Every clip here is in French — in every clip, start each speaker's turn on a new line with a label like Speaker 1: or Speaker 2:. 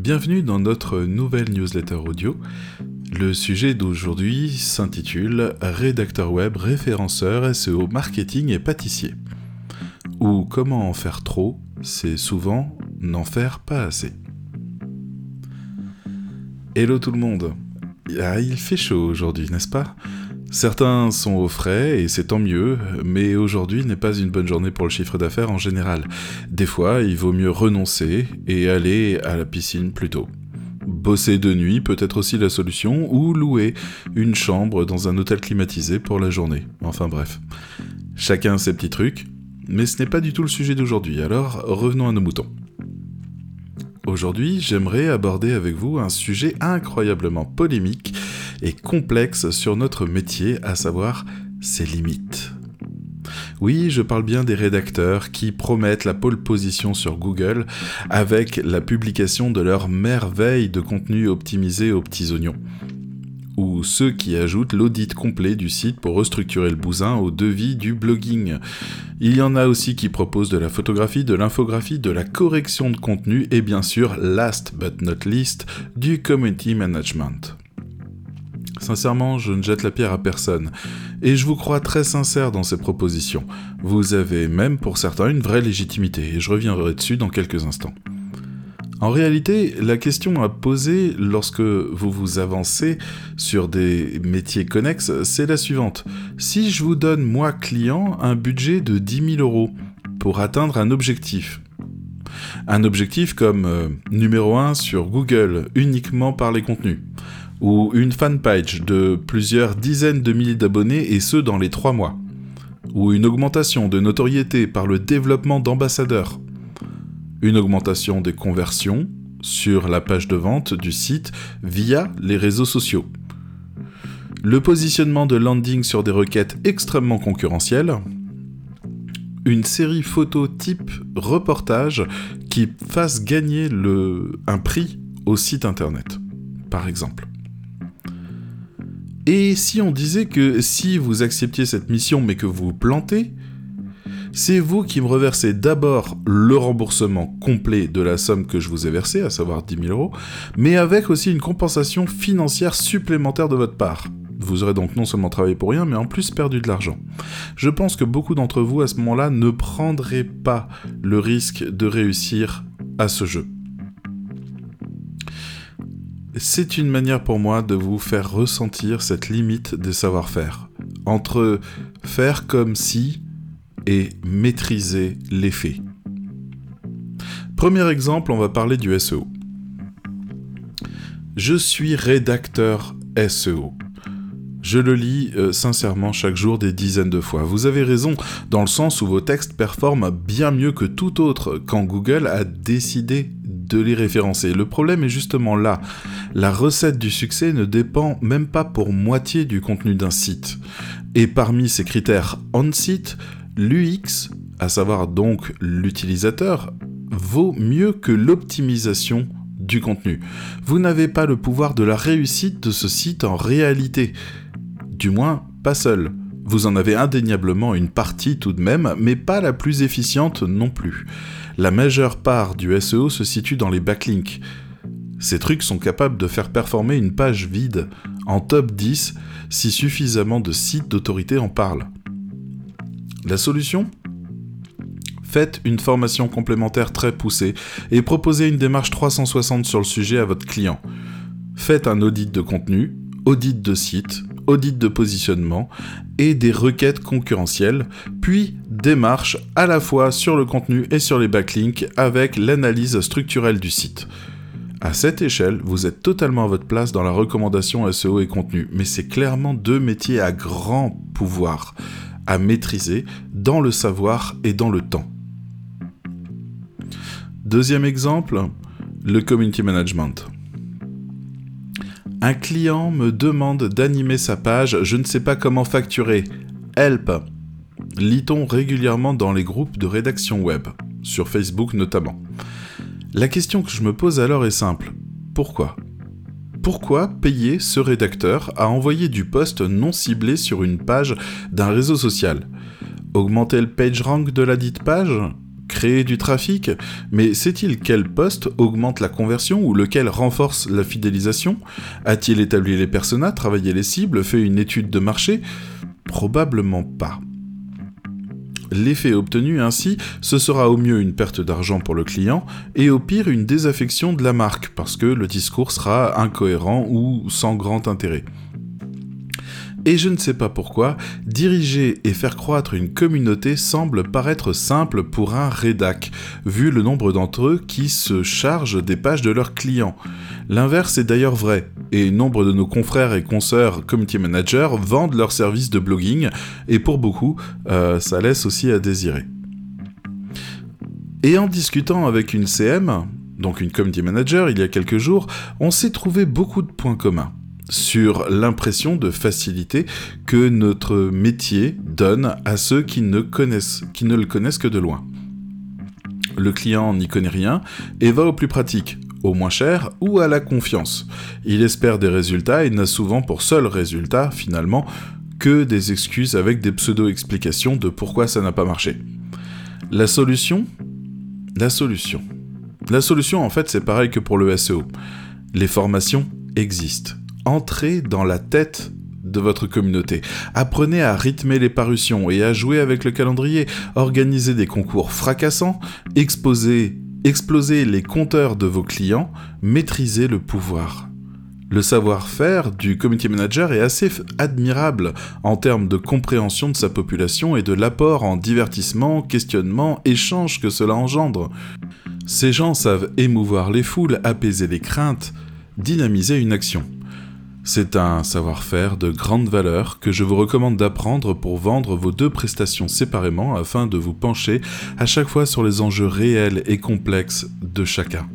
Speaker 1: Bienvenue dans notre nouvelle newsletter audio. Le sujet d'aujourd'hui s'intitule Rédacteur web, référenceur, SEO, marketing et pâtissier. Ou comment en faire trop, c'est souvent n'en faire pas assez. Hello tout le monde. Ah, il fait chaud aujourd'hui, n'est-ce pas? Certains sont au frais et c'est tant mieux, mais aujourd'hui n'est pas une bonne journée pour le chiffre d'affaires en général. Des fois, il vaut mieux renoncer et aller à la piscine plus tôt. Bosser de nuit peut être aussi la solution, ou louer une chambre dans un hôtel climatisé pour la journée. Enfin bref. Chacun ses petits trucs, mais ce n'est pas du tout le sujet d'aujourd'hui, alors revenons à nos moutons. Aujourd'hui, j'aimerais aborder avec vous un sujet incroyablement polémique et complexe sur notre métier, à savoir ses limites. Oui, je parle bien des rédacteurs qui promettent la pole position sur Google avec la publication de leur merveille de contenu optimisé aux petits oignons. Ou ceux qui ajoutent l'audit complet du site pour restructurer le bousin au devis du blogging. Il y en a aussi qui proposent de la photographie, de l'infographie, de la correction de contenu et bien sûr, last but not least, du community management. Sincèrement, je ne jette la pierre à personne. Et je vous crois très sincère dans ces propositions. Vous avez même pour certains une vraie légitimité, et je reviendrai dessus dans quelques instants. En réalité, la question à poser lorsque vous vous avancez sur des métiers connexes, c'est la suivante. Si je vous donne, moi, client, un budget de 10 000 euros pour atteindre un objectif, un objectif comme euh, numéro 1 sur Google, uniquement par les contenus, ou une fanpage de plusieurs dizaines de milliers d'abonnés et ce dans les trois mois, ou une augmentation de notoriété par le développement d'ambassadeurs, une augmentation des conversions sur la page de vente du site via les réseaux sociaux, le positionnement de landing sur des requêtes extrêmement concurrentielles, une série photo type reportage qui fasse gagner le, un prix au site internet, par exemple. Et si on disait que si vous acceptiez cette mission mais que vous plantez, c'est vous qui me reversez d'abord le remboursement complet de la somme que je vous ai versée, à savoir 10 000 euros, mais avec aussi une compensation financière supplémentaire de votre part. Vous aurez donc non seulement travaillé pour rien, mais en plus perdu de l'argent. Je pense que beaucoup d'entre vous à ce moment-là ne prendraient pas le risque de réussir à ce jeu c'est une manière pour moi de vous faire ressentir cette limite des savoir-faire. Entre faire comme si et maîtriser l'effet. Premier exemple, on va parler du SEO. Je suis rédacteur SEO. Je le lis euh, sincèrement chaque jour des dizaines de fois. Vous avez raison, dans le sens où vos textes performent bien mieux que tout autre quand Google a décidé de les référencer. Le problème est justement là. La recette du succès ne dépend même pas pour moitié du contenu d'un site. Et parmi ces critères on-site, l'UX, à savoir donc l'utilisateur, vaut mieux que l'optimisation du contenu. Vous n'avez pas le pouvoir de la réussite de ce site en réalité. Du moins, pas seul. Vous en avez indéniablement une partie tout de même, mais pas la plus efficiente non plus. La majeure part du SEO se situe dans les backlinks. Ces trucs sont capables de faire performer une page vide en top 10 si suffisamment de sites d'autorité en parlent. La solution? Faites une formation complémentaire très poussée et proposez une démarche 360 sur le sujet à votre client. Faites un audit de contenu, audit de site, audit de positionnement et des requêtes concurrentielles, puis démarche à la fois sur le contenu et sur les backlinks avec l'analyse structurelle du site. À cette échelle, vous êtes totalement à votre place dans la recommandation SEO et contenu, mais c'est clairement deux métiers à grand pouvoir à maîtriser dans le savoir et dans le temps. Deuxième exemple, le community management. Un client me demande d'animer sa page, je ne sais pas comment facturer. Help Lit-on régulièrement dans les groupes de rédaction web, sur Facebook notamment. La question que je me pose alors est simple. Pourquoi? Pourquoi payer ce rédacteur à envoyer du post non ciblé sur une page d'un réseau social? Augmenter le page rank de la dite page? Créer du trafic, mais sait-il quel poste augmente la conversion ou lequel renforce la fidélisation? A-t-il établi les personas, travaillé les cibles, fait une étude de marché? Probablement pas. L'effet obtenu ainsi, ce sera au mieux une perte d'argent pour le client et au pire une désaffection de la marque parce que le discours sera incohérent ou sans grand intérêt. Et je ne sais pas pourquoi, diriger et faire croître une communauté semble paraître simple pour un rédac, vu le nombre d'entre eux qui se chargent des pages de leurs clients. L'inverse est d'ailleurs vrai, et nombre de nos confrères et consoeurs community managers vendent leurs services de blogging, et pour beaucoup, euh, ça laisse aussi à désirer. Et en discutant avec une CM, donc une community manager, il y a quelques jours, on s'est trouvé beaucoup de points communs sur l'impression de facilité que notre métier donne à ceux qui ne, le connaissent que de loin. Le client n'y connaît rien et va au plus pratique, au moins cher ou à la confiance. Il espère des résultats et n'a souvent pour seul résultat, finalement, que des excuses avec des pseudo-explications de pourquoi ça n'a pas marché. La solution? La solution. La solution, en fait, c'est pareil que pour le SEO. Les formations existent entrez dans la tête de votre communauté. Apprenez à rythmer les parutions et à jouer avec le calendrier. Organisez des concours fracassants, exposez, explosez les compteurs de vos clients, maîtrisez le pouvoir. Le savoir-faire du community manager est assez admirable en termes de compréhension de sa population et de l'apport en divertissement, questionnement, échange que cela engendre. Ces gens savent émouvoir les foules, apaiser les craintes, dynamiser une action. C'est un savoir-faire de grande valeur que je vous recommande d'apprendre pour vendre vos deux prestations séparément afin de vous pencher à chaque fois sur les enjeux réels et complexes de chacun.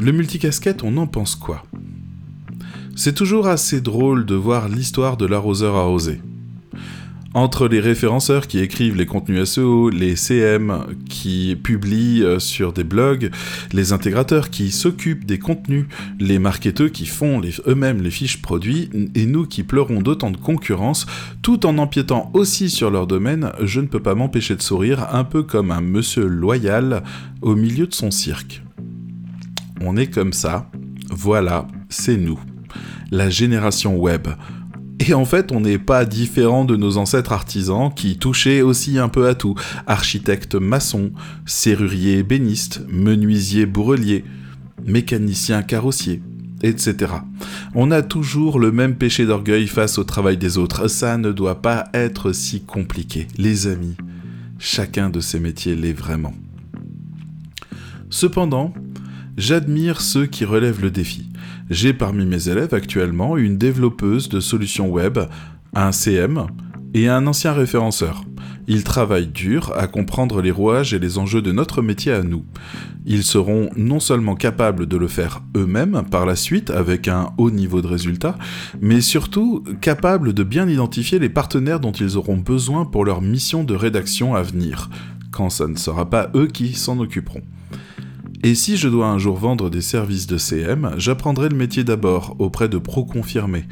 Speaker 1: Le multicasquette, on en pense quoi? C'est toujours assez drôle de voir l'histoire de l'arroseur arrosé. Entre les référenceurs qui écrivent les contenus SEO, les CM qui publient euh, sur des blogs, les intégrateurs qui s'occupent des contenus, les marketeurs qui font eux-mêmes les fiches produits, et nous qui pleurons d'autant de concurrence, tout en empiétant aussi sur leur domaine, je ne peux pas m'empêcher de sourire un peu comme un monsieur loyal au milieu de son cirque. On est comme ça, voilà, c'est nous, la génération web et en fait, on n'est pas différent de nos ancêtres artisans qui touchaient aussi un peu à tout. Architectes maçons, serruriers bénistes, menuisiers bourreliers, mécaniciens carrossiers, etc. On a toujours le même péché d'orgueil face au travail des autres. Ça ne doit pas être si compliqué. Les amis, chacun de ces métiers l'est vraiment. Cependant, j'admire ceux qui relèvent le défi. J'ai parmi mes élèves actuellement une développeuse de solutions web, un CM et un ancien référenceur. Ils travaillent dur à comprendre les rouages et les enjeux de notre métier à nous. Ils seront non seulement capables de le faire eux-mêmes par la suite avec un haut niveau de résultat, mais surtout capables de bien identifier les partenaires dont ils auront besoin pour leur mission de rédaction à venir, quand ce ne sera pas eux qui s'en occuperont. Et si je dois un jour vendre des services de CM, j'apprendrai le métier d'abord auprès de pros confirmés,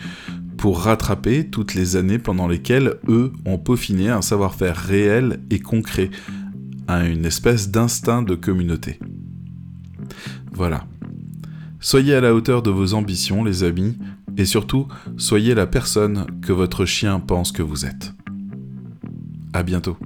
Speaker 1: pour rattraper toutes les années pendant lesquelles eux ont peaufiné un savoir-faire réel et concret, à une espèce d'instinct de communauté. Voilà. Soyez à la hauteur de vos ambitions, les amis, et surtout, soyez la personne que votre chien pense que vous êtes. À bientôt.